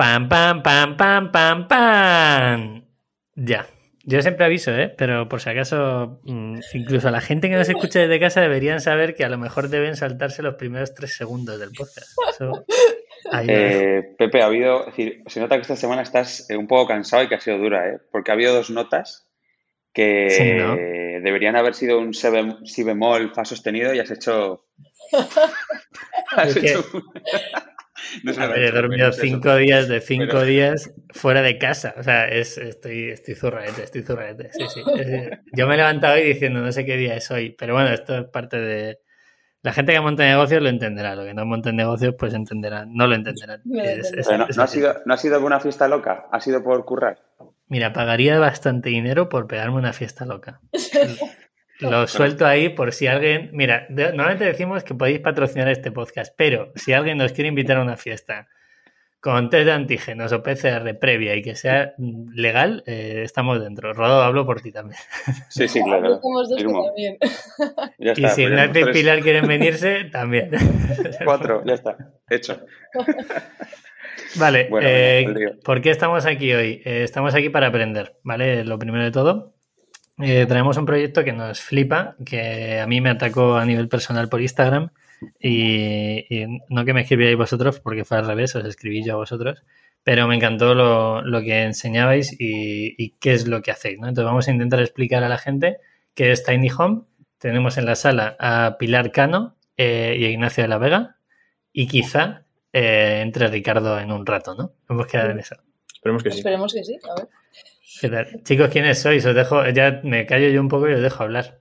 Pam, pam, pam, pam, pam, pam. Ya. Yo siempre aviso, ¿eh? Pero por si acaso, mm, incluso a la gente que nos escucha desde casa deberían saber que a lo mejor deben saltarse los primeros tres segundos del podcast. Eso. Eh, Pepe, ha habido, es decir, se nota que esta semana estás eh, un poco cansado y que ha sido dura, ¿eh? Porque ha habido dos notas que Sí, ¿no? deberían haber sido un si, bem- si bemol fa sostenido y has hecho... has hecho No se A lo ver, he dormido cinco días de cinco Pero- días fuera de casa. O sea, es, estoy, estoy zurraete, estoy zurraete. Sí, sí. Es- yo me he levantado hoy diciendo no sé qué día es hoy. Pero bueno, esto es parte de. La gente que monta negocios lo entenderá. Lo que no monta negocios, pues entenderán. No lo entenderán. Es- es- no, ha sido, no ha sido por una fiesta loca, ha sido por currar. Mira, pagaría bastante dinero por pegarme una fiesta loca. Lo suelto ahí por si alguien. Mira, de- normalmente decimos que podéis patrocinar este podcast, pero si alguien nos quiere invitar a una fiesta con test de antígenos o PCR previa y que sea legal, eh, estamos dentro. Rodo, hablo por ti también. Sí, sí, claro. También. Ya y está, si pues y tenemos tres, Pilar quieren venirse, también. Cuatro, ya está, hecho. Vale, Bueno, eh. ¿por qué estamos aquí hoy? Eh, estamos aquí para aprender, ¿vale? Lo primero de todo. Eh, traemos un proyecto que nos flipa, que a mí me atacó a nivel personal por Instagram y, y no que me escribierais vosotros porque fue al revés, os escribí yo a vosotros, pero me encantó lo, lo que enseñabais y, y qué es lo que hacéis, ¿no? Entonces vamos a intentar explicar a la gente qué es Tiny Home. Tenemos en la sala a Pilar Cano eh, y a Ignacio de la Vega y quizá eh, entre Ricardo en un rato, ¿no? Hemos quedado en eso. Esperemos que sí. Esperemos que sí. A ver. ¿Qué tal? Chicos, ¿quiénes sois? Os dejo, ya me callo yo un poco y os dejo hablar.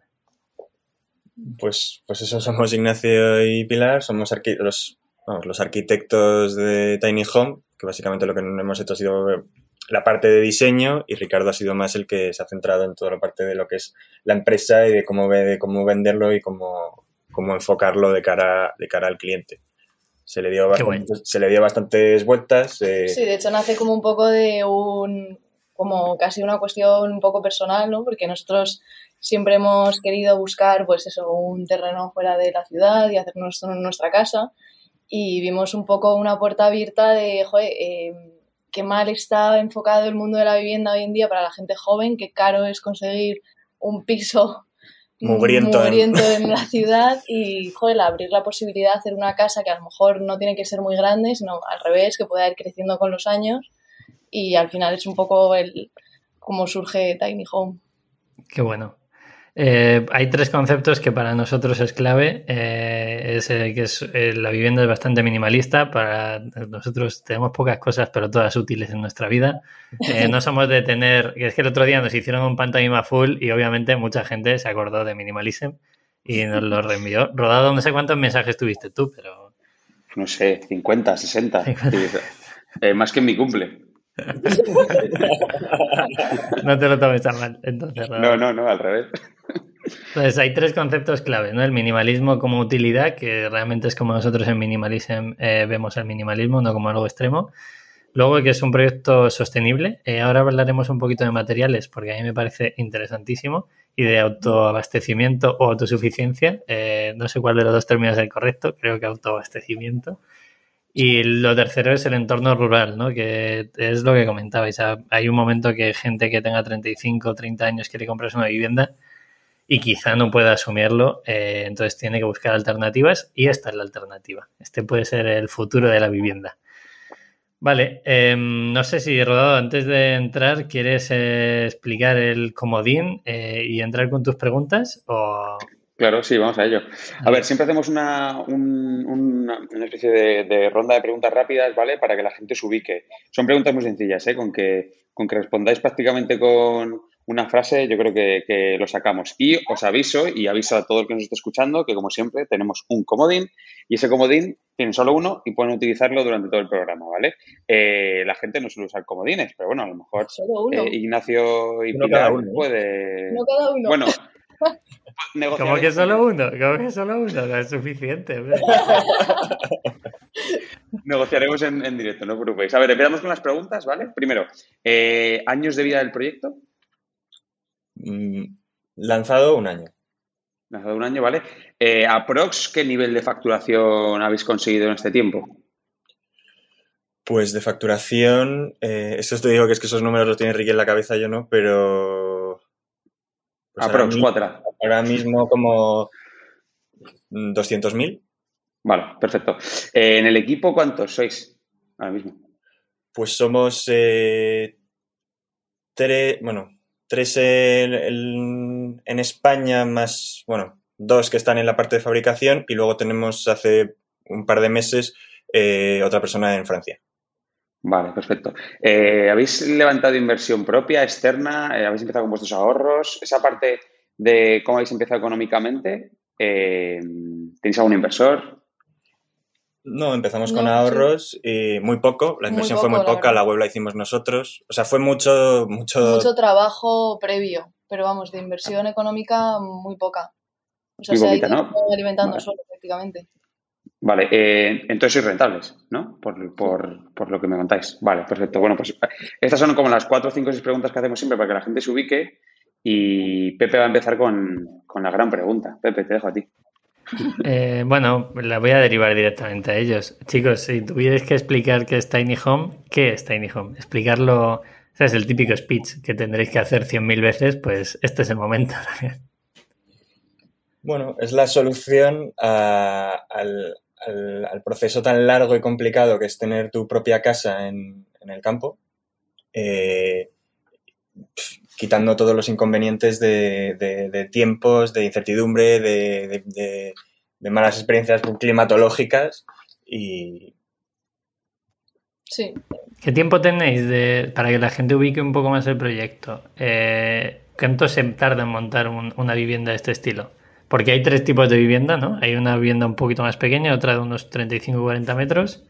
Pues, pues eso, somos Ignacio y Pilar, somos arqui- los, vamos, los arquitectos de Tiny Home, que básicamente lo que hemos hecho ha sido la parte de diseño y Ricardo ha sido más el que se ha centrado en toda la parte de lo que es la empresa y de cómo, ve- de cómo venderlo y cómo, cómo enfocarlo de cara, de cara al cliente. Se le dio, Qué bastantes, se le dio bastantes vueltas. eh, Sí, de hecho nace como un poco de un, como casi una cuestión un poco personal, ¿no? Porque nosotros siempre hemos querido buscar, pues eso, un terreno fuera de la ciudad y hacernos nuestra casa y vimos un poco una puerta abierta de, joder, eh, qué mal está enfocado el mundo de la vivienda hoy en día para la gente joven, qué caro es conseguir un piso Mugriento en- mugriento en la ciudad y, joder, abrir la posibilidad de hacer una casa que a lo mejor no tiene que ser muy grande, sino al revés, que pueda ir creciendo con los años y al final es un poco el cómo surge Tiny Home. Qué bueno. Eh, hay tres conceptos que para nosotros es clave. Eh, es eh, que es, eh, la vivienda es bastante minimalista. Para nosotros tenemos pocas cosas, pero todas útiles en nuestra vida. Eh, no somos de tener. Es que el otro día nos hicieron un pantomima full y obviamente mucha gente se acordó de Minimalism y nos lo reenvió. Rodado, no sé cuántos mensajes tuviste tú, pero. No sé, 50, 60. Sí, eh, más que en mi cumple. No te lo tomes tan mal. Entonces, No, no, no, al revés. Entonces hay tres conceptos clave, ¿no? El minimalismo como utilidad, que realmente es como nosotros en Minimalism eh, vemos el minimalismo, no como algo extremo. Luego que es un proyecto sostenible. Eh, ahora hablaremos un poquito de materiales, porque a mí me parece interesantísimo, y de autoabastecimiento o autosuficiencia. Eh, no sé cuál de los dos términos es el correcto, creo que autoabastecimiento. Y lo tercero es el entorno rural, ¿no? Que es lo que comentabais. Hay un momento que gente que tenga 35 o 30 años quiere comprarse una vivienda y quizá no pueda asumirlo, eh, entonces tiene que buscar alternativas y esta es la alternativa. Este puede ser el futuro de la vivienda. Vale, eh, no sé si Rodado, antes de entrar, ¿quieres eh, explicar el comodín eh, y entrar con tus preguntas? O... Claro, sí, vamos a ello. A ver, siempre hacemos una, un- una, una especie de, de ronda de preguntas rápidas, ¿vale? Para que la gente se ubique. Son preguntas muy sencillas, ¿eh? Con que, con que respondáis prácticamente con una frase, yo creo que, que lo sacamos. Y os aviso, y aviso a todo el que nos esté escuchando, que como siempre tenemos un comodín, y ese comodín tiene solo uno y pueden utilizarlo durante todo el programa, ¿vale? Eh, la gente no suele usar comodines, pero bueno, a lo mejor Solo uno. eh, Ignacio y Uno Pilar cada uno, ¿no? puede... no cada uno. Bueno, ¿Cómo que solo uno? ¿Cómo que solo uno? No es suficiente. Negociaremos en, en directo, no os preocupéis. A ver, empezamos con las preguntas, ¿vale? Primero, eh, años de vida del proyecto, mm, lanzado un año. lanzado un año, ¿vale? Eh, aprox, ¿qué nivel de facturación habéis conseguido en este tiempo? Pues de facturación, eh, eso te digo que es que esos números los tiene Ricky en la cabeza, yo no, pero... Pues Aprox, cuatro. Ahora mismo como 200.000. Vale, perfecto. Eh, ¿En el equipo cuántos sois ahora mismo? Pues somos eh, tres, bueno, tres en, España más, bueno, dos que están en la parte de fabricación y luego tenemos hace un par de meses eh, otra persona en Francia. Vale, perfecto. Eh, ¿Habéis levantado inversión propia, externa? ¿Habéis empezado con vuestros ahorros? Esa parte de cómo habéis empezado económicamente, ¿tenéis algún inversor? No, empezamos con ahorros y muy poco. La inversión fue muy poca, la, web la hicimos nosotros. O sea, fue mucho, mucho. Mucho trabajo previo, pero vamos, de inversión económica muy poca. O sea, se ha ido alimentando solo prácticamente. Vale, eh, entonces sois rentables, ¿no? Por, lo que me contáis. Vale, perfecto. Bueno, pues estas son como las cuatro, cinco, seis preguntas que hacemos siempre para que la gente se ubique. Y Pepe va a empezar con, con la gran pregunta. Pepe, te dejo a ti. Eh, bueno, la voy a derivar directamente a ellos. Chicos, si tuvierais que explicar qué es Tiny Home, ¿qué es Tiny Home? Explicarlo, es el típico speech que tendréis que hacer 100.000 veces, pues este es el momento Bueno, es la solución al, proceso tan largo y complicado que es tener tu propia casa en, el campo, eh, quitando todos los inconvenientes de, tiempos, de incertidumbre, de, malas experiencias climatológicas y... Sí. ¿Qué tiempo tenéis para que la gente ubique un poco más el proyecto? Eh, ¿Cuánto se tarda en montar una vivienda de este estilo? Porque hay tres tipos de vivienda, ¿no? Hay una vivienda un poquito más pequeña, otra de unos 35-40 metros.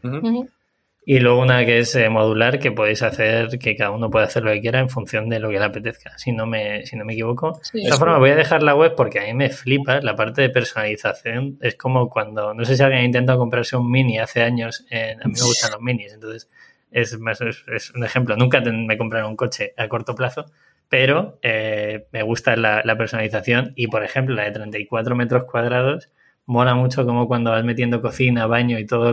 Y luego una que es eh, modular, que podéis hacer, que cada uno puede hacer lo que quiera en función de lo que le apetezca, si no me, si no me equivoco. de esta forma, voy a dejar la web porque a mí me flipa la parte de personalización. Es como cuando, no sé si alguien ha intentado comprarse un mini hace años, a mí me gustan los minis, entonces es, más, es, un ejemplo. Nunca me compraron un coche a corto plazo, pero eh, me gusta la, la personalización y, por ejemplo, la de 34 metros cuadrados mola mucho como cuando vas metiendo cocina, baño y todos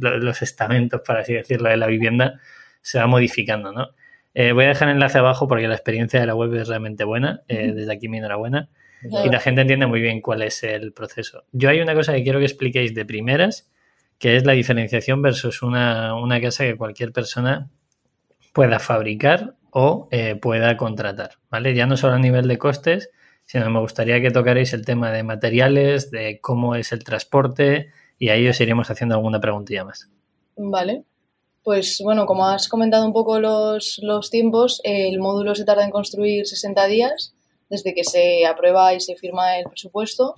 los, estamentos, por así decirlo, de la vivienda, se va modificando, ¿no? Eh, voy a dejar el enlace abajo porque la experiencia de la web es realmente buena. Eh, desde aquí mi enhorabuena. Y la gente entiende muy bien cuál es el proceso. Yo hay una cosa que quiero que expliquéis de primeras, que es la diferenciación versus una, casa que cualquier persona pueda fabricar o eh, pueda contratar, ¿vale? Ya no solo a nivel de costes, sino me gustaría que tocarais el tema de materiales, de cómo es el transporte y ahí os iremos haciendo alguna preguntilla más. Vale. Pues bueno, como has comentado un poco los, tiempos, el módulo se tarda en construir 60 días desde que se aprueba y se firma el presupuesto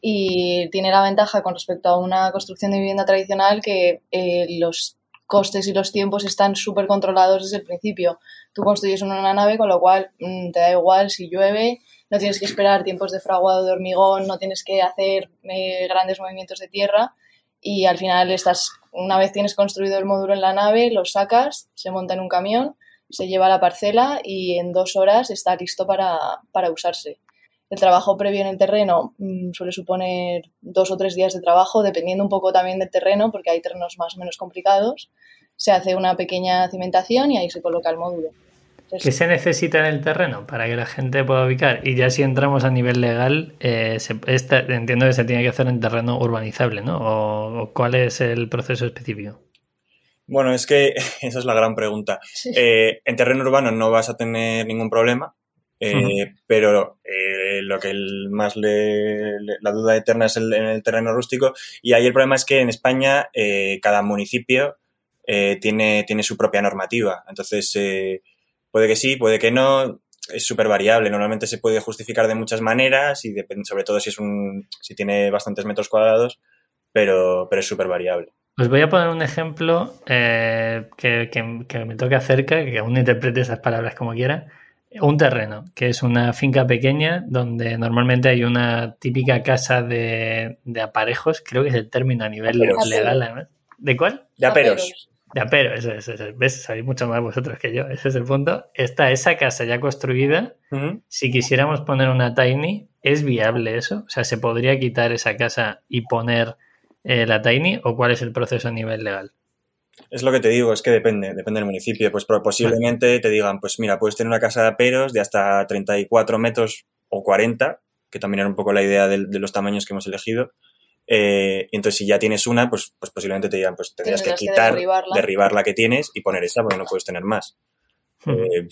y tiene la ventaja con respecto a una construcción de vivienda tradicional que eh, los costes y los tiempos están súper controlados desde el principio. Tú construyes una nave, con lo cual mm, te da igual si llueve, no tienes que esperar tiempos de fraguado de hormigón, no tienes que hacer eh, grandes movimientos de tierra y al final estás, una vez tienes construido el módulo en la nave, lo sacas, se monta en un camión, se lleva a la parcela y en dos horas está listo para, para usarse. El trabajo previo en el terreno mm, suele suponer dos o tres días de trabajo, dependiendo un poco también del terreno, porque hay terrenos más o menos complicados. Se hace una pequeña cimentación y ahí se coloca el módulo. ¿Qué se necesita en el terreno para que la gente pueda ubicar? Y ya si entramos a nivel legal, eh, entiendo que se tiene que hacer en terreno urbanizable, ¿no? ¿O, cuál es el proceso específico? Bueno, es que esa es la gran pregunta. Eh, en terreno urbano no vas a tener ningún problema, eh, pero lo que más le, la duda eterna es el, en el terreno rústico. Y ahí el problema es que en España cada municipio tiene, tiene su propia normativa. Entonces, Puede que sí, puede que no, es súper variable. Normalmente se puede justificar de muchas maneras y depende, sobre todo si es un, si tiene bastantes metros cuadrados, pero, pero es súper variable. Os voy a poner un ejemplo eh, que, que, me toque acerca, que aún interprete esas palabras como quiera. Un terreno, que es una finca pequeña donde normalmente hay una típica casa de, de aparejos, creo que es el término a nivel legal. ¿De cuál? De aperos. Ya, pero eso, eso, ¿ves? Sabéis mucho más vosotros que yo, ese es el punto. Está esa casa ya construida. Si quisiéramos poner una tiny, ¿es viable eso? O sea, ¿se podría quitar esa casa y poner eh, la tiny o cuál es el proceso a nivel legal? Es lo que te digo, es que depende, depende del municipio. Pues posiblemente te digan, pues mira, puedes tener una casa de aperos de hasta 34 metros o 40, que también era un poco la idea de, los tamaños que hemos elegido. Eh, y entonces, si ya tienes una, pues, pues posiblemente te digan, pues tendrías que quitar, derribar la que tienes y poner esa porque no puedes tener más. Eh,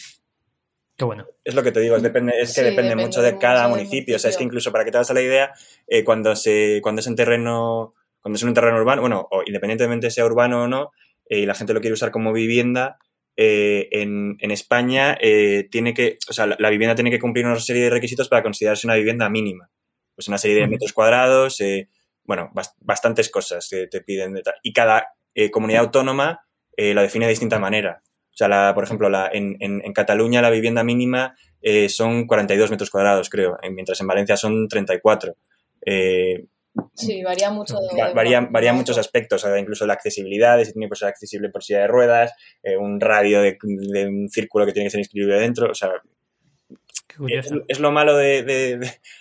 Qué bueno. Es lo que te digo, es, depende, es que depende, mucho de cada municipio. O sea, es que incluso para que te hagas la idea, eh, cuando, se, cuando es en terreno, cuando es en un terreno urbano, bueno, o independientemente sea urbano o no, eh, y la gente lo quiere usar como vivienda, eh, en, en, España tiene que, o sea, la, vivienda tiene que cumplir una serie de requisitos para considerarse una vivienda mínima. Pues una serie de metros cuadrados, bueno, bastantes cosas que te piden. De tal. Y cada comunidad autónoma la define de distinta manera. O sea, la, por ejemplo, la, en, en, Cataluña la vivienda mínima eh, son 42 metros cuadrados, creo, mientras en Valencia son 34. Eh, sí, varía mucho. De, varía, muchos aspectos, incluso la accesibilidad, si tiene que ser accesible por silla de ruedas, eh, un radio de, un círculo que tiene que ser inscribible dentro, o sea, es, es, lo malo de, de,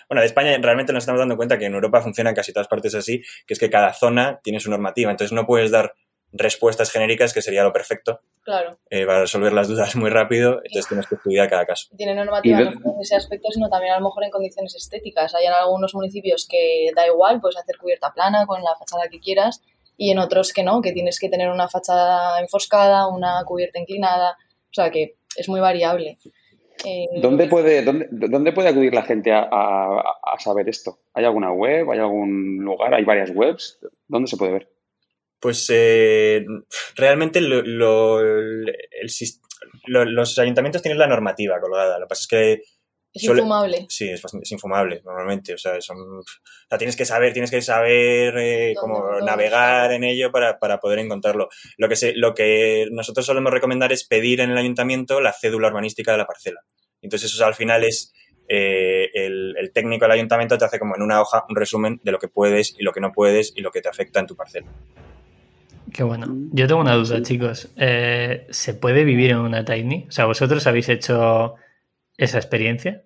Bueno, de España realmente nos estamos dando cuenta que en Europa funciona en casi todas partes así, que es que cada zona tiene su normativa. Entonces no puedes dar respuestas genéricas, que sería lo perfecto. Claro. Eh, para resolver las dudas muy rápido, entonces tienes que estudiar cada caso. Tiene normativa no en ese aspecto, sino también a lo mejor en condiciones estéticas. Hay en algunos municipios que da igual, puedes hacer cubierta plana con la fachada que quieras, y en otros que no, que tienes que tener una fachada enfoscada, una cubierta inclinada, o sea que es muy variable. Eh, ¿Dónde, puede, dónde, dónde, puede acudir la gente a, a saber esto? ¿Hay alguna web? ¿Hay algún lugar? ¿Hay varias webs? ¿Dónde se puede ver? pues eh, realmente los ayuntamientos tienen la normativa colgada. Lo que pasa es que es infumable. Sí, es, infumable normalmente. O sea, tienes que saber, tienes que saber eh, cómo navegar en ello para, poder encontrarlo. Lo que, se, lo que nosotros solemos recomendar es pedir en el ayuntamiento la cédula urbanística de la parcela. Entonces, eso al final es eh, el, el, técnico del ayuntamiento te hace como en una hoja un resumen de lo que puedes y lo que no puedes y lo que te afecta en tu parcela. Qué bueno. Yo tengo una duda, chicos. Eh, ¿Se puede vivir en una tiny? O sea, ¿vosotros habéis hecho esa experiencia?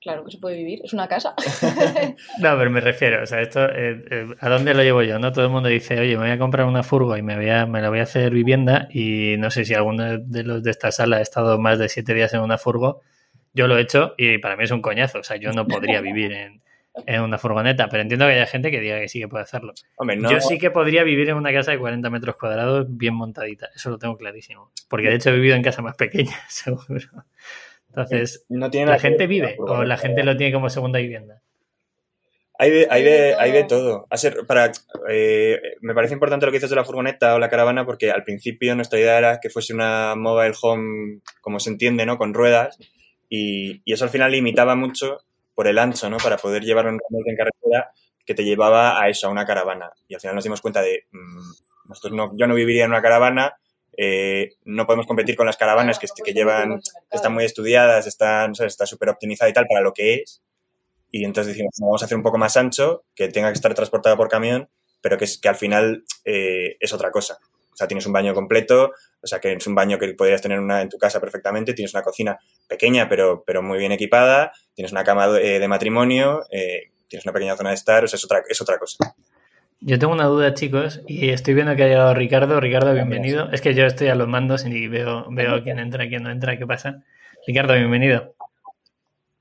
Claro que se puede vivir, es una casa. no, pero me refiero, o sea, esto, eh, eh, ¿a dónde lo llevo yo? No todo el mundo dice, oye, me voy a comprar una furgo y me voy a, me la voy a hacer vivienda y no sé si alguno de los de esta sala ha estado más de siete días en una furgo. Yo lo he hecho y para mí es un coñazo, o sea, yo no podría vivir en, en una furgoneta, pero entiendo que haya gente que diga que sí que puede hacerlo. Yo sí que podría vivir en una casa de 40 metros cuadrados bien montadita, eso lo tengo clarísimo. Porque de hecho he vivido en casa más pequeña, seguro. Entonces, ¿la gente vive o la gente lo tiene como segunda vivienda? Hay de, hay de, hay de todo. para, eh, me parece importante lo que dices de la furgoneta o la caravana porque al principio nuestra idea era que fuese una mobile home, como se entiende, ¿no? Con ruedas y, y eso al final limitaba mucho por el ancho, ¿no? Para poder llevar un remolque en carretera que te llevaba a eso, a una caravana. Y al final nos dimos cuenta de, mm, nosotros no, yo no viviría en una caravana, eh, no podemos competir con las caravanas que, llevan, están muy estudiadas, están, está súper optimizada y tal para lo que es. Y entonces decimos, vamos a hacer un poco más ancho, que tenga que estar transportado por camión, pero que, es, que al final eh, es otra cosa. O sea, tienes un baño completo, o sea, que es un baño que podrías tener una en tu casa perfectamente, tienes una cocina pequeña pero, pero muy bien equipada, tienes una cama de, eh, matrimonio, eh, tienes una pequeña zona de estar, o sea, es otra, es otra cosa. Yo tengo una duda, chicos, y estoy viendo que ha llegado Ricardo. Ricardo, bienvenido. Es que yo estoy a los mandos y veo, veo quién entra, quién no entra, qué pasa. Ricardo, bienvenido.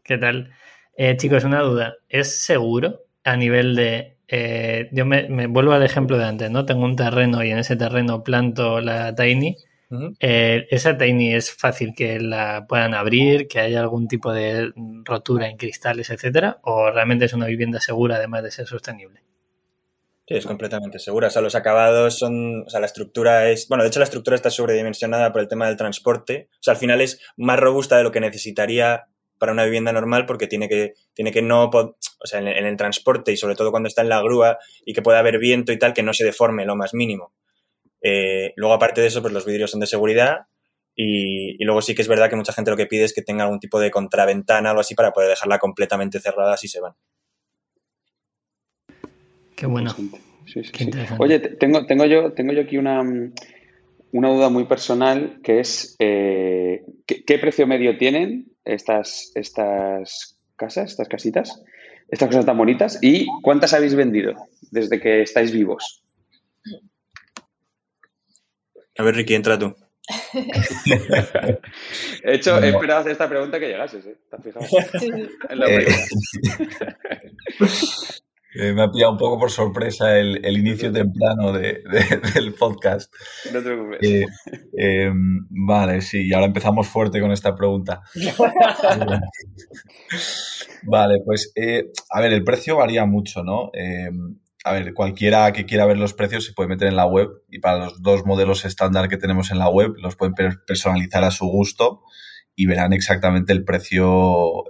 ¿Qué tal? Eh, chicos, una duda. ¿Es seguro a nivel de eh, yo me, vuelvo al ejemplo de antes, ¿no? Tengo un terreno y en ese terreno planto la Tiny. Eh, esa Tiny es fácil que la puedan abrir, que haya algún tipo de rotura en cristales, etcétera, o realmente es una vivienda segura además de ser sostenible. Sí, es completamente segura. O sea, los acabados son. O sea, la estructura es. Bueno, de hecho, la estructura está sobredimensionada por el tema del transporte. O sea, al final es más robusta de lo que necesitaría para una vivienda normal porque tiene que, tiene que no, o sea, en, el transporte y sobre todo cuando está en la grúa y que pueda haber viento y tal, que no se deforme lo más mínimo. Eh, luego, aparte de eso, pues los vidrios son de seguridad y, luego sí que es verdad que mucha gente lo que pide es que tenga algún tipo de contraventana o algo así para poder dejarla completamente cerrada si se van. Qué bueno. Oye, tengo, tengo, yo, tengo yo aquí una, una duda muy personal que es eh, ¿qué, precio medio tienen estas, estas casas, estas casitas, estas cosas tan bonitas y cuántas habéis vendido desde que estáis vivos. A ver, Ricky, entra tú. He hecho, he esperado hacer esta pregunta que llegases, ¿eh? ¿Te has fijado? En la Eh. eh, me ha pillado un poco por sorpresa el, el inicio temprano de- de- del podcast. No te preocupes. Eh, eh, vale, sí, y ahora empezamos fuerte con esta pregunta. Vale, pues eh, a ver, el precio varía mucho, ¿no? Eh, a ver, cualquiera que quiera ver los precios se puede meter en la web y para los dos modelos estándar que tenemos en la web los pueden per- personalizar a su gusto y verán exactamente el precio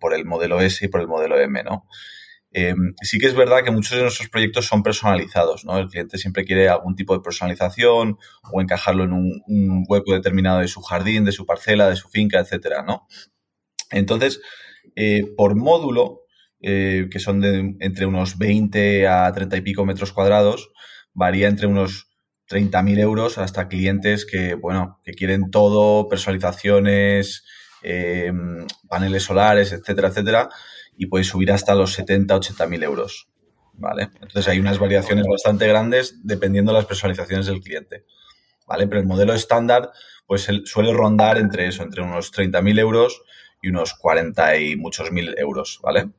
por el modelo S y por el modelo M, ¿no? Eh, sí que es verdad que muchos de nuestros proyectos son personalizados, ¿no? El cliente siempre quiere algún tipo de personalización o encajarlo en un, hueco determinado de su jardín, de su parcela, de su finca, etcétera, ¿no? Entonces, eh, por módulo, eh, que son de entre unos 20 a 30 y pico metros cuadrados, varía entre unos 30.000 euros hasta clientes que, bueno, que quieren todo, personalizaciones, paneles solares, etcétera, etcétera, y puede subir hasta los 70, 80.000 euros, ¿vale? Entonces hay unas variaciones bastante grandes dependiendo de las personalizaciones del cliente, ¿vale? Pero el modelo estándar, pues el- suele rondar entre eso, entre unos 30.000 euros y unos 40 y muchos mil euros, ¿vale?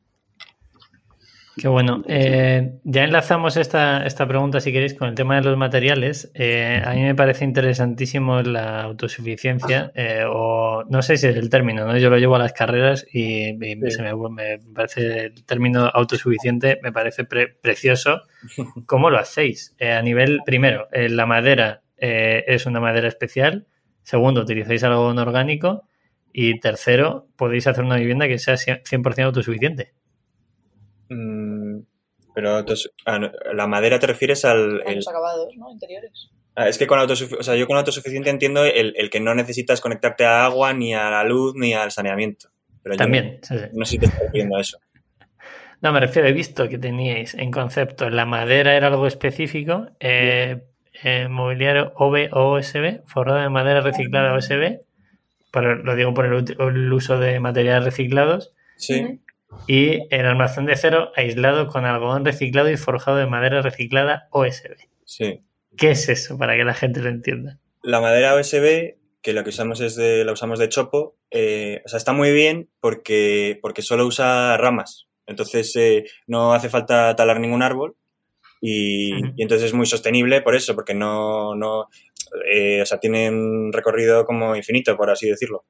Qué bueno. Eh, ya enlazamos esta, esta pregunta, si queréis, con el tema de los materiales. Eh, a mí me parece interesantísimo la autosuficiencia, eh, o no sé si es el término, ¿no? Yo lo llevo a las carreras y, y Sí. se me, me parece el término autosuficiente, me parece pre- precioso. ¿Cómo lo hacéis? Eh, a nivel, primero, eh, la madera eh, es una madera especial. Segundo, utilizáis algodón orgánico. Y tercero, podéis hacer una vivienda que sea 100% autosuficiente. Mm, pero entonces, ah, la madera te refieres al... A el- los acabados, ¿no? Interiores. ah, es que con o sea, yo con autosuficiente entiendo el, el que no necesitas conectarte a agua, ni a la luz, ni al saneamiento. Pero yo También. sí, sí. No, sé si te estás refiriendo a eso. No, me refiero, he visto que teníais en concepto la madera era algo específico, eh, eh, mobiliario OB o OSB, forrado de madera reciclada OSB, pero lo digo por el uso de materiales reciclados, Sí. Y el almacén de cero aislado con algodón reciclado y forjado de madera reciclada OSB. Sí. ¿Qué es eso? Para que la gente lo entienda. La madera OSB, que lo que usamos es de, la usamos de chopo, eh, o sea, está muy bien porque, porque solo usa ramas. Entonces eh, no hace falta talar ningún árbol y, y entonces es muy sostenible por eso, porque no, no eh, o sea, tiene un recorrido como infinito, por así decirlo.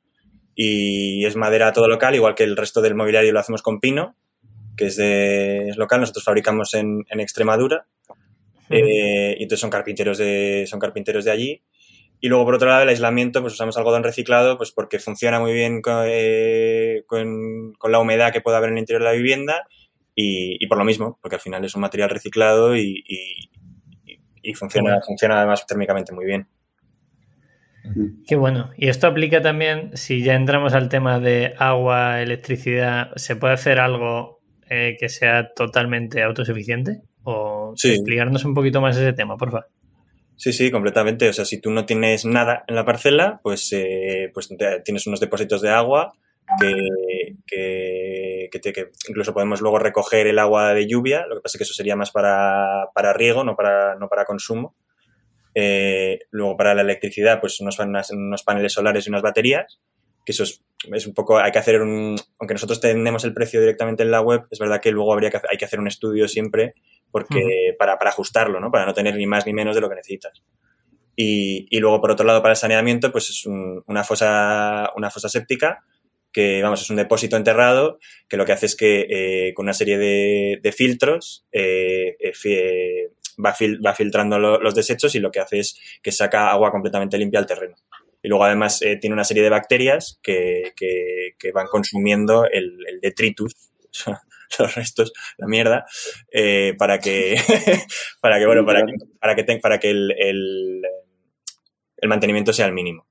Y es madera todo local, igual que el resto del mobiliario lo hacemos con pino, que es, de, es local, nosotros fabricamos en, en Extremadura. Eh, y entonces son carpinteros de, son carpinteros de allí. Y luego, por otro lado, el aislamiento, pues usamos algodón reciclado, pues porque funciona muy bien con, eh, con, con la humedad que puede haber en el interior de la vivienda y, y por lo mismo, porque al final es un material reciclado y, y, y- funciona, funciona además térmicamente muy bien. Qué bueno. Y esto aplica también, si ya entramos al tema de agua, electricidad, ¿se puede hacer algo eh, que sea totalmente autosuficiente? O Sí. explicarnos un poquito más ese tema, por favor. Sí, sí, completamente. O sea, si tú no tienes nada en la parcela, pues, eh, pues tienes unos depósitos de agua que, que, que te- que incluso podemos luego recoger el agua de lluvia. Lo que pasa es que eso sería más para, para riego, no para, no para consumo. Eh, luego para la electricidad, pues unos, unas- unos paneles solares y unas baterías, que eso es, es un poco, hay que hacer un, aunque nosotros tenemos el precio directamente en la web, es verdad que luego habría que, hay que hacer un estudio siempre porque para, para ajustarlo, ¿no? Para no tener ni más ni menos de lo que necesitas. Y, y luego, por otro lado, para el saneamiento, pues es un- una, fosa, una fosa séptica que, vamos, es un depósito enterrado que lo que hace es que eh, con una serie de, de filtros eh, eh, va, fil- va filtrando lo- los desechos y lo que hace es que saca agua completamente limpia al terreno. Y luego, además, eh, tiene una serie de bacterias que, que- van consumiendo el, detritus, los restos, la mierda, eh, para que, para que, bueno, para que, para que, para que el, el, mantenimiento sea el mínimo.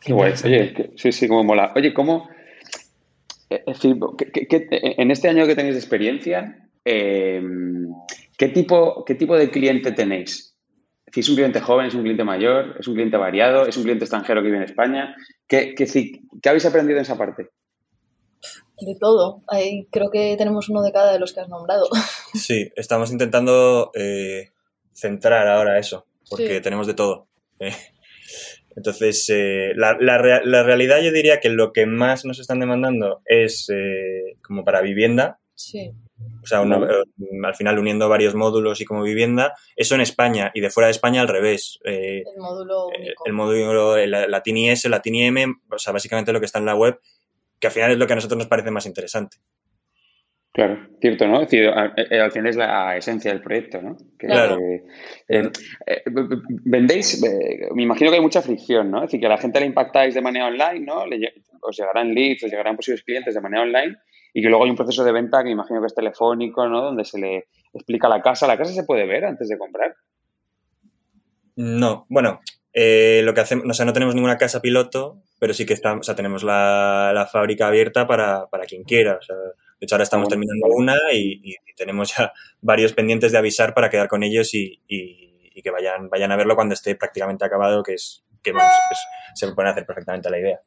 Qué guay. Oye, sí, sí, como mola. Oye, ¿cómo? eh, Es decir, ¿qué- qué- qué- en este año que tenéis experiencia, eh, ¿qué, tipo, ¿qué tipo de cliente tenéis? Es decir, ¿Es un cliente joven, es un cliente mayor, es un cliente variado, es un cliente extranjero que vive en España? ¿Qué, qué, habéis aprendido en esa parte? De todo. Ahí creo que tenemos uno de cada de los que has nombrado. Sí, estamos intentando eh, centrar ahora eso. porque tenemos de todo. Eh, entonces, eh, la, la, la, realidad yo diría que lo que más nos están demandando es eh, como para vivienda. Sí. O sea, una, al final uniendo varios módulos y como vivienda. Eso en España y de fuera de España al revés. el módulo único. El, módulo, el Latin IS, el Latin IM, o sea, básicamente lo que está en la web, que al final es lo que a nosotros nos parece más interesante. Claro, cierto, ¿no? Es decir, al final es la esencia del proyecto, ¿no? claro. Eh, eh, vendéis, eh, me imagino que hay mucha fricción, ¿no? Es decir, que a la gente le impactáis de manera online, ¿no? Le, os llegarán leads, os llegarán posibles clientes de manera online y que luego hay un proceso de venta que me imagino que es telefónico, ¿no? Donde se le explica la casa. ¿La casa se puede ver antes de comprar? No, bueno, lo que hacemos, o sea, no tenemos ninguna casa piloto, pero sí que está, o sea, tenemos la, la fábrica abierta para, para quien quiera, o sea, de hecho, ahora estamos terminando una y, tenemos ya varios pendientes de avisar para quedar con ellos y, que vayan, vayan a verlo cuando esté prácticamente acabado, que es que se puede hacer perfectamente la idea.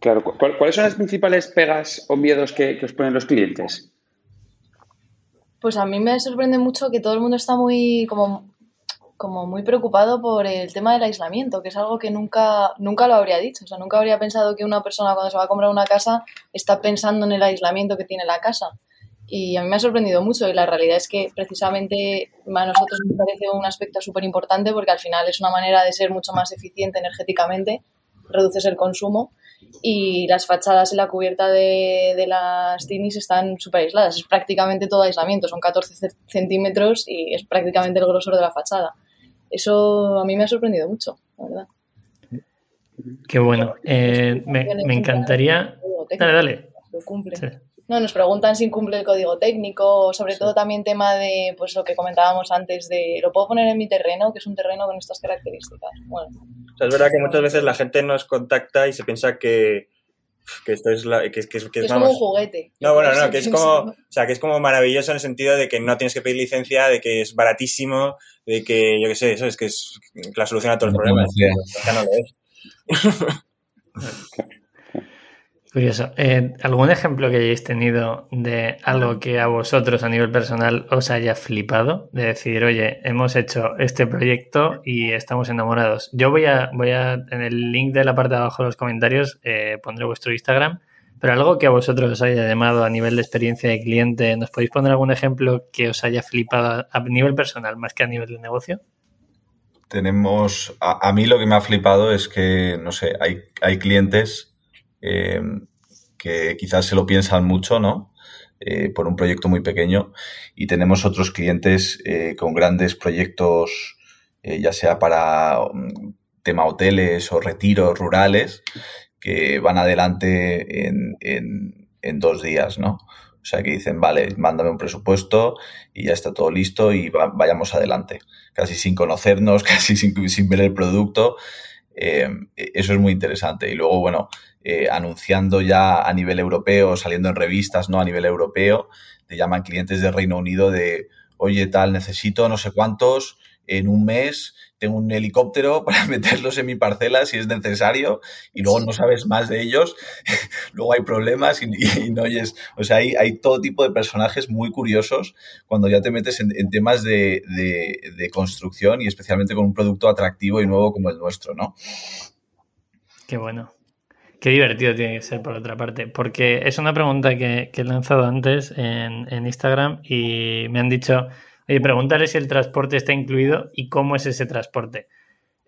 Claro, ¿cuáles son las principales pegas o miedos que, os ponen los clientes? Pues a mí me sorprende mucho que todo el mundo está muy como como muy preocupado por el tema del aislamiento, que es algo que nunca, nunca lo habría dicho. O sea, nunca habría pensado que una persona cuando se va a comprar una casa está pensando en el aislamiento que tiene la casa. Y a mí me ha sorprendido mucho y la realidad es que precisamente a nosotros nos parece un aspecto súper importante porque al final es una manera de ser mucho más eficiente energéticamente, reduces el consumo y las fachadas y la cubierta de, de las tinis están súper aisladas. Es prácticamente todo aislamiento, son 14 centímetros y es prácticamente el grosor de la fachada. Eso a mí me ha sorprendido mucho, la verdad. Qué bueno. Eh, me, encantaría. Dale, dale. No, nos preguntan si incumple el código técnico, sobre todo también tema de pues lo que comentábamos antes de lo puedo poner en mi terreno, que es un terreno con estas características. Bueno. Es verdad que muchas veces la gente nos contacta y se piensa que, que esto es la, que, que, es, como un juguete. No, bueno, no, que es como, o sea, que es como maravilloso en el sentido de que no tienes que pedir licencia, de que es baratísimo, de que, yo qué sé, eso es que es la solución a todos los problemas. Ya no lo es. Curioso. Eh, ¿Algún ejemplo que hayáis tenido de algo que a vosotros a nivel personal os haya flipado? De decir, oye, hemos hecho este proyecto y estamos enamorados. Yo voy a, voy a en el link de la parte de abajo de los comentarios, eh, pondré vuestro Instagram, pero algo que a vosotros os haya llamado a nivel de experiencia de cliente, ¿nos podéis poner algún ejemplo que os haya flipado a nivel personal más que a nivel de negocio? Tenemos, a, mí lo que me ha flipado es que, no sé, hay, hay clientes eh, que quizás se lo piensan mucho, ¿no? Eh, por un proyecto muy pequeño y tenemos otros clientes eh, con grandes proyectos, ya sea para um, tema hoteles o retiros rurales, que van adelante en, en, dos días, ¿no? O sea, que dicen, vale, mándame un presupuesto y ya está todo listo y vayamos adelante. Casi sin conocernos, casi sin, sin ver el producto. Eso es muy interesante. Y luego, bueno, eh, anunciando ya a nivel europeo, saliendo en revistas, ¿no? A nivel europeo, te llaman clientes de Reino Unido de, oye, tal, necesito no sé cuántos en un mes, tengo un helicóptero para meterlos en mi parcela si es necesario y luego no sabes más de ellos, luego hay problemas y, no oyes, o sea, hay, hay, todo tipo de personajes muy curiosos cuando ya te metes en, temas de, de construcción y especialmente con un producto atractivo y nuevo como el nuestro, ¿no? Qué bueno. Qué divertido tiene que ser, por otra parte, porque es una pregunta que, he lanzado antes en, Instagram y me han dicho, oye, pregúntale si el transporte está incluido y cómo es ese transporte.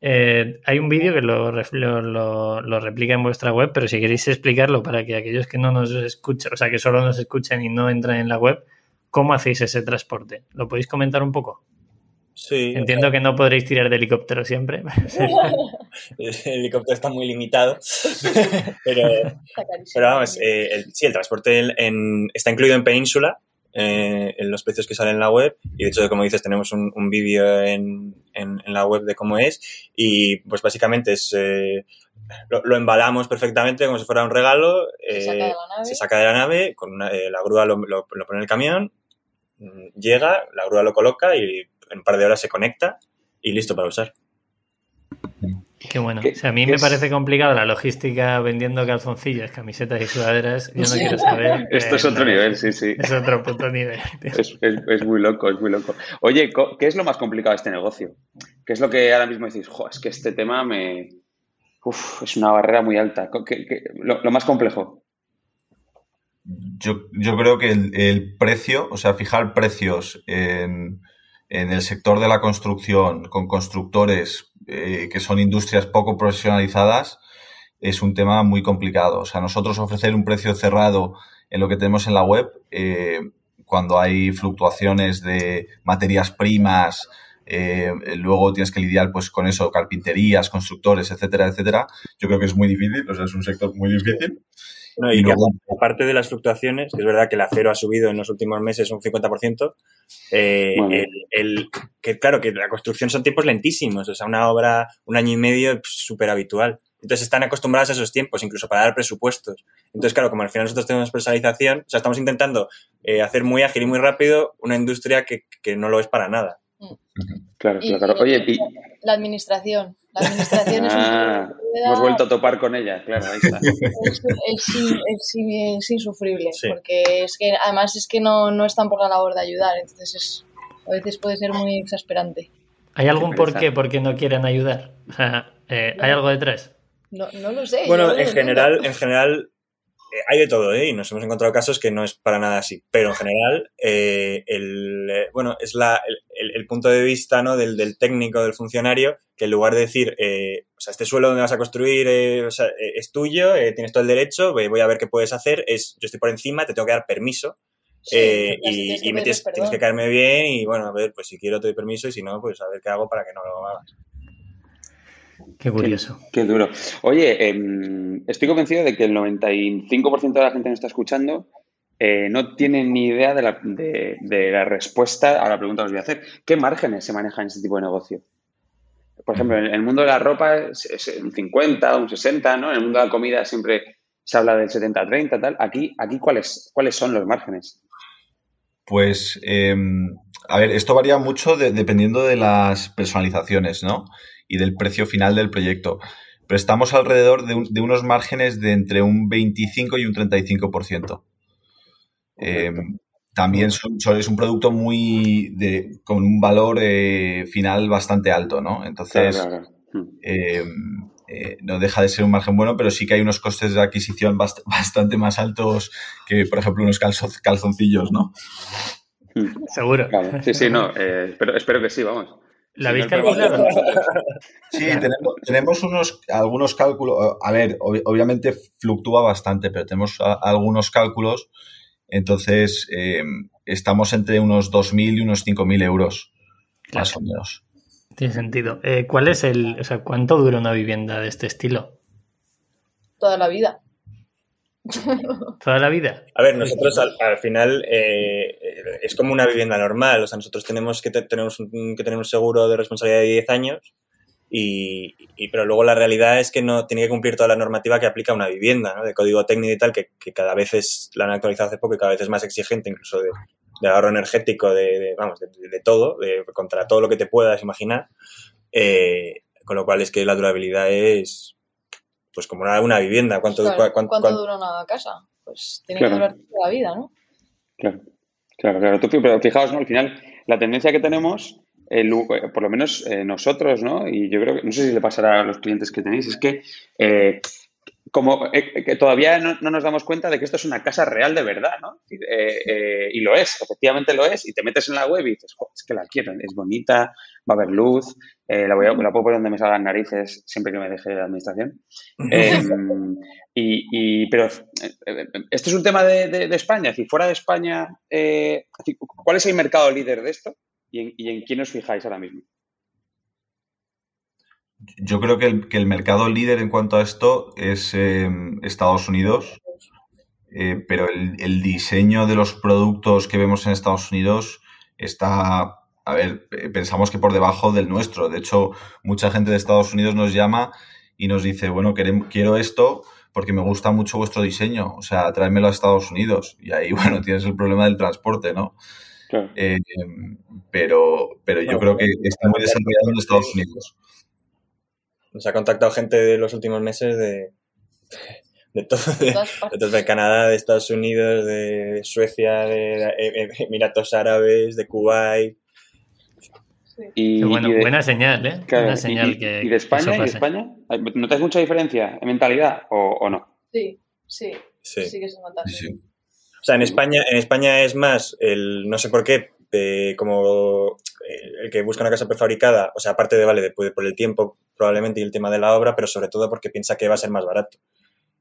Eh, hay un vídeo que lo, lo, replica en vuestra web, pero si queréis explicarlo para que aquellos que no nos escuchan, o sea, que solo nos escuchan y no entran en la web, ¿cómo hacéis ese transporte? ¿Lo podéis comentar un poco? Entiendo que no podréis tirar de helicóptero siempre. el helicóptero está muy limitado. pero, vamos, eh, sí, el transporte está incluido en Península, eh, en los precios que salen en la web. Y de hecho, como dices, tenemos un, vídeo en, la web de cómo es. Y pues básicamente es. Eh, lo, embalamos perfectamente como si fuera un regalo. se, saca de la nave, con la grúa lo, lo pone en el camión, mm, llega, la grúa lo coloca y en un par de horas se conecta y listo para usar. Qué bueno. o sea, a mí me parece complicado la logística vendiendo calzoncillos, camisetas y sudaderas. Yo no quiero saber. Esto es otro nivel, sí, sí. Es otro puto nivel. Es, muy loco, es muy loco. Oye, ¿qué es lo más complicado de este negocio? ¿Qué es lo que ahora mismo decís? Jo, es que este tema me... Uf, es una barrera muy alta. ¿Qué- qué- lo, lo más complejo. Yo, yo creo que el, el precio, o sea, fijar precios en, en el sector de la construcción con constructores eh, que son industrias poco profesionalizadas es un tema muy complicado. O sea, nosotros ofrecer un precio cerrado en lo que tenemos en la web, eh, cuando hay fluctuaciones de materias primas, eh, luego tienes que lidiar pues con eso, carpinterías, constructores, etcétera, etcétera. Yo creo que es muy difícil, o sea, es un sector muy difícil. No, Y y que luego- aparte de las fluctuaciones, que es verdad que el acero ha subido en los últimos meses un 50%, eh, el, el- que claro, que la construcción son tiempos lentísimos, o sea, una obra, un año y medio súper habitual. Entonces están acostumbrados a esos tiempos, incluso para dar presupuestos. Entonces, claro, como al final nosotros tenemos personalización, o sea, estamos intentando eh, hacer muy ágil y muy rápido una industria que, que no lo es para nada. Claro, Y- claro. Oye, y- La administración. La administración es un Ah, hemos vuelto a topar con ella, claro, ahí está. es, es in- es in- es insufrible, Sí. porque es que además es que no, no están por la labor de ayudar, entonces es, a veces puede ser muy exasperante. ¿Hay algún por qué por qué no quieren ayudar? Eh, ¿hay algo detrás? No, no lo sé. Bueno, en general, en general eh, hay de todo, ¿eh? Y nos hemos encontrado casos que no es para nada así. Pero en general, eh, el, eh, bueno, es la, el, el- el punto de vista ¿no? del, del técnico, del funcionario, que en lugar de decir, eh, o sea, este suelo donde vas a construir eh, o sea, eh, es tuyo, eh, tienes todo el derecho, voy a ver qué puedes hacer, es yo estoy por encima, te tengo que dar permiso. Sí, eh, y tienes que y me tienes, que caerme bien y bueno, a ver, pues si quiero te doy permiso y si no, pues a ver qué hago para que no lo hagas. Qué curioso. Qué duro. Oye, em, estoy convencido de que el 95% de la gente que nos está escuchando eh, no tiene ni idea de la, respuesta a la pregunta que os voy a hacer. ¿Qué márgenes se manejan en este tipo de negocio? Por ejemplo, en el mundo de la ropa es, es un 50, un 60, ¿no? En el mundo de la comida siempre se habla del 70-30, tal. Aquí, aquí ¿cuáles, ¿cuáles son los márgenes? Pues, eh, a ver, esto varía mucho de- dependiendo de las personalizaciones, ¿no? Y del precio final del proyecto. Pero estamos alrededor de, de unos márgenes de entre un 25 y un 35%. Eh, también son- son- es un producto muy de, con un valor eh, final bastante alto, ¿no? Entonces, Claro, claro, claro. Mm. eh, eh, no deja de ser un margen bueno, pero sí que hay unos costes de adquisición bast- bastante más altos que, por ejemplo, unos calzo- calzoncillos, ¿no? Mm. Seguro. Claro. Sí, sí, no. eh, espero, espero que sí, vamos. ¿Lo Si habéis calculado? Sí, tenemos, tenemos unos, algunos cálculos. A ver, ob- obviamente fluctúa bastante, pero tenemos a- algunos cálculos. Entonces, eh, estamos entre unos 2.000 y unos 5.000 euros, más o menos. Tiene sentido. Eh, ¿Cuál es el, o sea, cuánto dura una vivienda de este estilo? Toda la vida. ¿Toda la vida? A ver, nosotros al, al final eh, es como una vivienda normal. O sea, nosotros tenemos que, te- tenemos un, que tener un seguro de responsabilidad de 10 años, y, y- pero luego la realidad es que no tiene que cumplir toda la normativa que aplica a una vivienda, ¿no? de código técnico y tal, que, que cada vez es, la han actualizado hace poco y cada vez es más exigente, incluso de, de ahorro energético, de, de- vamos, de, de todo, de, contra todo lo que te puedas imaginar. Eh, con lo cual es que la durabilidad es pues como una, una vivienda. ¿Cuánto, Claro, cua- cuánto- ¿Cuánto cuánto- dura una casa? Pues tiene Claro. que durar toda la vida, ¿no? Claro, claro, claro. Tú, pero fijaos, ¿no? Al final, la tendencia que tenemos, eh, por lo menos eh, nosotros, ¿no? Y yo creo que, no sé si le pasará a los clientes que tenéis, es que eh, como eh, que todavía no, no nos damos cuenta de que esto es una casa real de verdad, ¿no? Y, lo es, efectivamente lo es, y te metes en la web y dices, "Jo, es que la quiero, es bonita, va a haber luz, la, voy a, la puedo poner donde me salgan narices siempre que me deje la administración. Eh, y, y- pero esto es un tema de, de- de España. Es decir, fuera de España, ¿cuál es el mercado líder de esto? ¿Y en, y quién os fijáis ahora mismo? Yo creo que el, que el mercado líder en cuanto a esto es eh, Estados Unidos, eh, pero el, diseño de los productos que vemos en Estados Unidos está, a ver, pensamos que por debajo del nuestro. De hecho, mucha gente de Estados Unidos nos llama y nos dice, bueno, querem- quiero esto porque me gusta mucho vuestro diseño, o sea, tráemelo a Estados Unidos. Y ahí, bueno, tienes el problema del transporte, ¿no? Claro. Eh, pero, pero yo creo que está muy desarrollado en Estados Unidos. Nos ha contactado gente de los últimos meses de, de todo, De todo- de Canadá, de Estados Unidos, de Suecia, de Emiratos Árabes, de Kuwait. Y, bueno, y de- buena señal, ¿eh? claro, buena y- señal y, que y de España, eso y. España, ¿notáis mucha diferencia en mentalidad o, o no? Sí, sí, Sí. sí, que se nota. Sí, sí. O sea, en España, en España es más el, no sé por qué, eh, como eh, el que busca una casa prefabricada, o sea, aparte de, vale, de, por el tiempo probablemente y el tema de la obra, pero sobre todo porque piensa que va a ser más barato.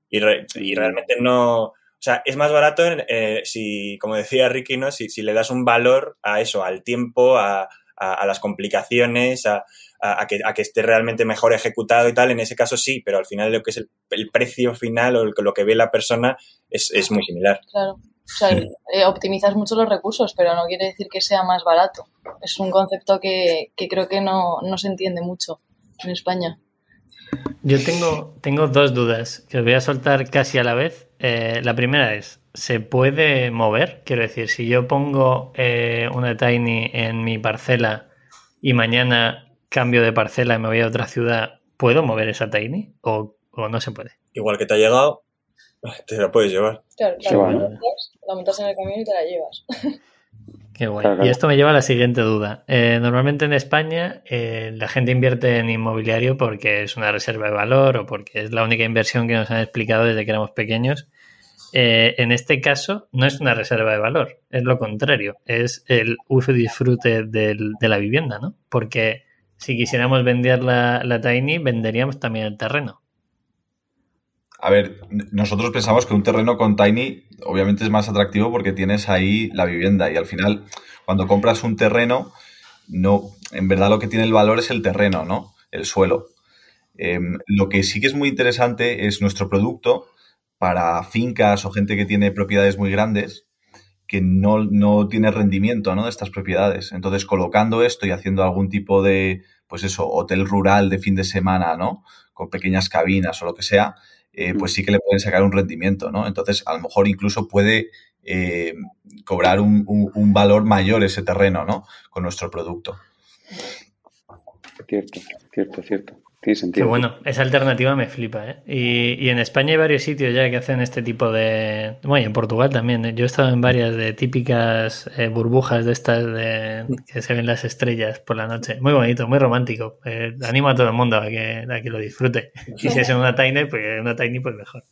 Y, re- y realmente no, o sea, es más barato en, eh, si, como decía Ricky, ¿no? Si, si le das un valor a eso, al tiempo, a, a- a las complicaciones, a, a- a que, a que esté realmente mejor ejecutado y tal, en ese caso sí, pero al final lo que es el, el precio final o el- lo que ve la persona es, es muy similar. Claro. O sea, eh, optimizas mucho los recursos, pero no quiere decir que sea más barato. Es un concepto que, que creo que no, no se entiende mucho en España. Yo tengo, tengo dos dudas que os voy a soltar casi a la vez. Eh, la primera es, ¿se puede mover? Quiero decir, si yo pongo eh, una Tiny en mi parcela y mañana cambio de parcela y me voy a otra ciudad, ¿puedo mover esa Tiny o, o no se puede? Igual que te ha llegado, te la puedes llevar. Claro, Qué la, bueno. montas, la montas en el camión y te la llevas. Qué guay. Claro, claro. Y esto me lleva a la siguiente duda. Eh, normalmente en España eh, la gente invierte en inmobiliario porque es una reserva de valor o porque es la única inversión que nos han explicado desde que éramos pequeños. Eh, en este caso no es una reserva de valor, es lo contrario, es el uso y disfrute del- de la vivienda, ¿no? Porque si quisiéramos vender la, la Tiny, venderíamos también el terreno. A ver, nosotros pensamos que un terreno con Tiny obviamente es más atractivo porque tienes ahí la vivienda y al final cuando compras un terreno, no, en verdad lo que tiene el valor es el terreno, ¿no? El suelo. Em, lo que sí que es muy interesante es nuestro producto para fincas o gente que tiene propiedades muy grandes que no, no tiene rendimiento, ¿no? de estas propiedades. Entonces, colocando esto y haciendo algún tipo de, pues eso, hotel rural de fin de semana, ¿no? Con pequeñas cabinas o lo que sea, eh, pues sí que le pueden sacar un rendimiento, ¿no? Entonces, a lo mejor incluso puede eh, cobrar un, un- un valor mayor ese terreno, ¿no? Con nuestro producto. Cierto, cierto, cierto. Sentido. bueno, esa alternativa me flipa, ¿eh? Y, en España hay varios sitios ya que hacen este tipo de... Bueno, y en Portugal también. ¿eh? Yo he estado en varias de típicas eh, burbujas de estas de que se ven las estrellas por la noche. Muy bonito, muy romántico. Eh, animo a todo el mundo a que, a que lo disfrute. Y si es en una tiny, pues una tiny, pues mejor.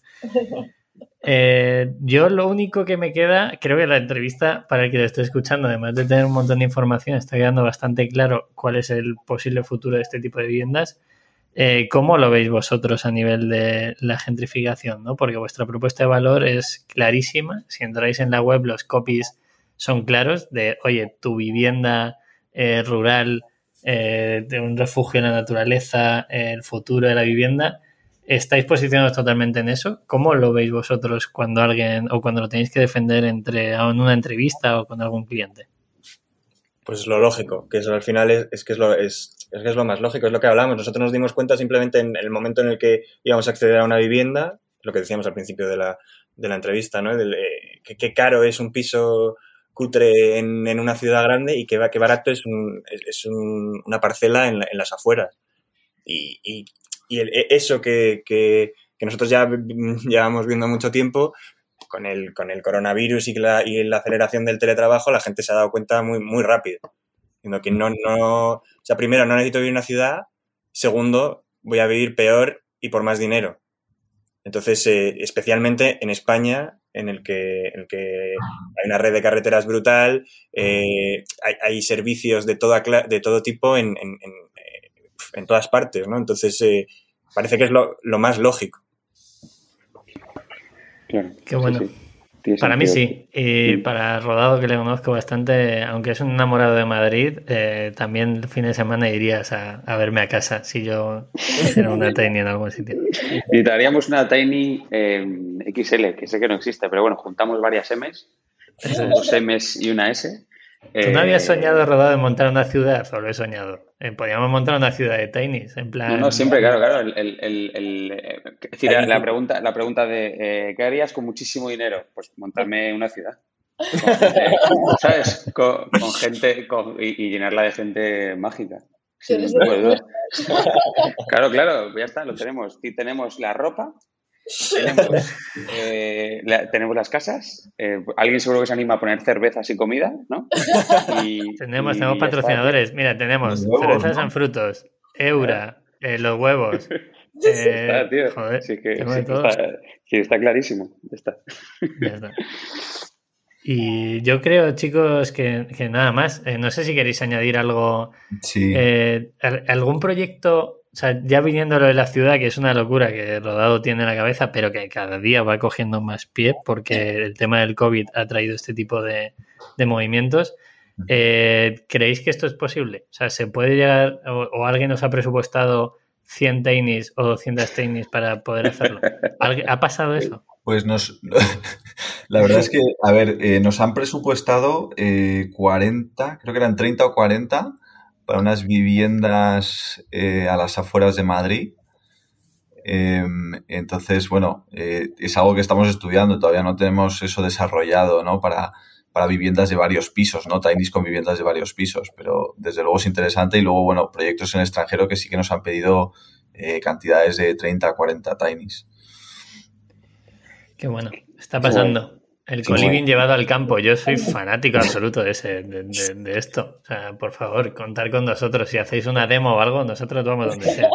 Eh, yo lo único que me queda, creo que la entrevista, para el que lo esté escuchando, además de tener un montón de información, está quedando bastante claro cuál es el posible futuro de este tipo de viviendas. Eh, ¿Cómo lo veis vosotros a nivel de la gentrificación? ¿no? Porque vuestra propuesta de valor es clarísima. Si entráis en la web, los copies son claros de, oye, tu vivienda eh, rural, eh, de un refugio en la naturaleza, el futuro de la vivienda. ¿Estáis posicionados totalmente en eso? ¿Cómo lo veis vosotros cuando alguien o cuando lo tenéis que defender entre en una entrevista o con algún cliente? Pues lo lógico, que eso al final es, es que es lo, es, es que es lo más lógico, es lo que hablamos. Nosotros nos dimos cuenta simplemente en el momento en el que íbamos a acceder a una vivienda, lo que decíamos al principio de la, entrevista, ¿no? Eh, que, qué caro es un piso cutre en, una ciudad grande y qué barato es, un, es, es un, una parcela en, la, en, las afueras. Y, el, eso que, que, que, nosotros ya llevamos viendo mucho tiempo, con el, con el coronavirus y la, y la aceleración del teletrabajo, la gente se ha dado cuenta muy, muy rápido. Diciendo que no, no, o sea, primero, no necesito vivir en una ciudad, segundo, voy a vivir peor y por más dinero. Entonces, eh, especialmente en España, en el que, en el que hay una red de carreteras brutal, eh, hay, hay, servicios de, toda, de todo tipo en, en, en, en todas partes, ¿no? Entonces, eh, parece que es lo, lo más lógico. Claro. Qué bueno. Sí, sí. Para mí sí. Y sí. para Rodado, que le conozco bastante, aunque es un enamorado de Madrid, eh, también el fin de semana irías a, a, verme a casa si yo hiciera una Tiny en algún sitio. Necesitaríamos una Tiny eh, XL, que sé que no existe, pero bueno, juntamos varias M's, dos M's y una S. ¿Tú no habías soñado, Rodado, en montar una ciudad? O lo he soñado. Eh, podríamos montar una ciudad de Tinys, en plan... No, no, siempre, claro, claro. El, el, el, el es decir, la, pregunta, la pregunta de eh, ¿qué harías con muchísimo dinero? Pues montarme una ciudad. Con gente, ¿Sabes? Con, con gente con, y, y, llenarla de gente mágica. Sin duda. Claro, claro, ya está, lo tenemos. Y tenemos la ropa, Eh, tenemos, las casas. Eh, alguien seguro que se anima a poner cervezas y comida, ¿no? tenemos, tenemos patrocinadores. Mira, tenemos cervezas en frutos, Eura, eh, los huevos. está, tío. sí, que, está, clarísimo. está. Y yo creo, chicos, que, nada más. no sé si queréis añadir algo. Sí. ¿Algún proyecto o sea, ya viniendo lo de la ciudad, que es una locura que Rodado tiene en la cabeza, pero que cada día va cogiendo más pie porque el tema del COVID ha traído este tipo de, movimientos. Eh, ¿Creéis que esto es posible? O sea, ¿se puede llegar o, alguien nos ha presupuestado 100 tainis o 200 tainis para poder hacerlo? ¿Ha pasado eso? Pues nos, la verdad es que, a ver, eh, nos han presupuestado 40, eh, creo que eran 30 o 40 para unas viviendas eh, a las afueras de Madrid. Em, entonces, bueno, eh, es algo que estamos estudiando, todavía no tenemos eso desarrollado, ¿no? Para, para viviendas de varios pisos, ¿no? Tinies con viviendas de varios pisos, pero desde luego es interesante y luego, bueno, proyectos en el extranjero que sí que nos han pedido eh, cantidades de 30 a 40 tinies. Qué bueno, está pasando. El coliving llevado al campo. Yo soy fanático absoluto de, ese, de, esto. O sea, por favor, contar con nosotros. Si hacéis una demo o algo, nosotros vamos donde sea.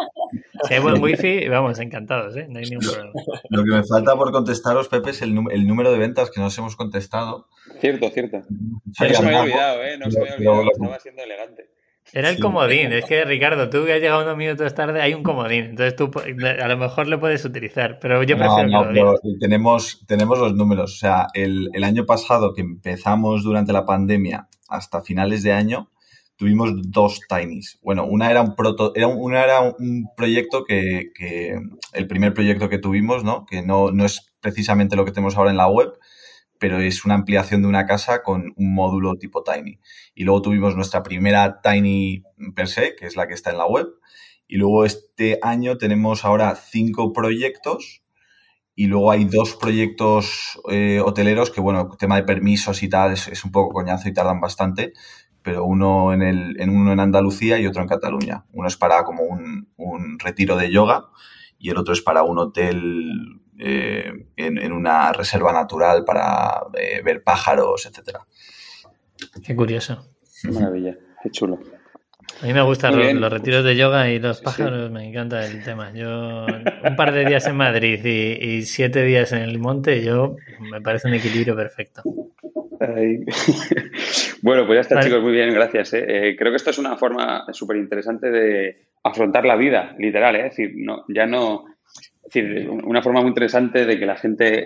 Si hay buen wifi, vamos, encantados, ¿eh? No hay ningún problema. Lo que me falta por contestaros, Pepe, es el, el número de ventas que nos hemos contestado. Cierto, cierto. no se me había olvidado, ¿eh? No se me había olvidado. Estaba siendo elegante. Era el comodín, es que Ricardo, tú que has llegado unos minutos tarde, hay un comodín, entonces tú a lo mejor lo puedes utilizar, pero yo prefiero no, no, tenemos, tenemos los números, o sea, el, el, año pasado que empezamos durante la pandemia hasta finales de año, tuvimos dos Tinies. Bueno, una era un proto, era un, una era un proyecto que, que, el primer proyecto que tuvimos, ¿no? Que no, no es precisamente lo que tenemos ahora en la web, pero es una ampliación de una casa con un módulo tipo Tiny. Y luego tuvimos nuestra primera Tiny per se, que es la que está en la web. Y luego este año tenemos ahora cinco proyectos y luego hay dos proyectos eh, hoteleros que, bueno, tema de permisos y tal es, un poco coñazo y tardan bastante, pero uno en, el, en uno en Andalucía y otro en Cataluña. Uno es para como un, un retiro de yoga y el otro es para un hotel eh, en, una reserva natural para eh, ver pájaros, etcétera. Qué curioso. maravilla, qué chulo. A mí me gustan los, retiros de yoga y los pájaros, me encanta el tema. Yo un par de días en Madrid y, siete días en el monte, yo me parece un equilibrio perfecto. bueno, pues ya está, chicos, muy bien, gracias. ¿eh? creo que esto es una forma súper interesante de afrontar la vida, literal, es decir, no, ya no es decir, una forma muy interesante de que la gente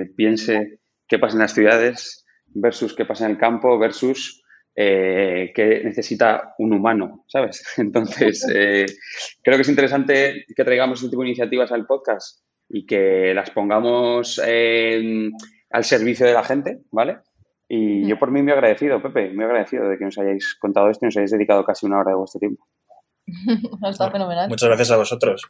eh, piense qué pasa en las ciudades versus qué pasa en el campo versus eh, qué necesita un humano, ¿sabes? Entonces, eh, creo que es interesante que traigamos este tipo de iniciativas al podcast y que las pongamos al servicio de la gente, ¿vale? Y yo por mí me he agradecido, Pepe, muy agradecido de que nos hayáis contado esto y nos hayáis dedicado casi una hora de vuestro tiempo. Está fenomenal. Muchas gracias a vosotros.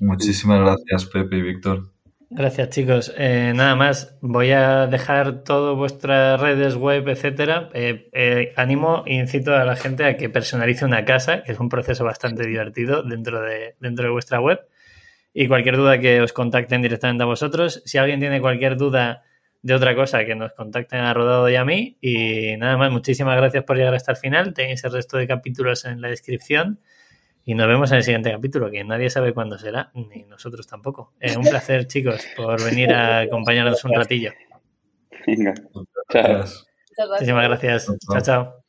Muchísimas gracias, Pepe y Víctor. Gracias, chicos. Eh, nada más, voy a dejar todas vuestras redes web, etcétera. Eh, eh, animo e incito a la gente a que personalice una casa, que es un proceso bastante divertido dentro de, dentro de vuestra web. Y cualquier duda que os contacten directamente a vosotros. Si alguien tiene cualquier duda de otra cosa, que nos contacten a Rodado y a mí. Y nada más, muchísimas gracias por llegar hasta el final. Tenéis el resto de capítulos en la descripción. Y nos vemos en el siguiente capítulo, que nadie sabe cuándo será, ni nosotros tampoco. Eh, un placer, chicos, por venir a acompañarnos un ratillo. Venga, chao. Muchísimas gracias. Chao, chao.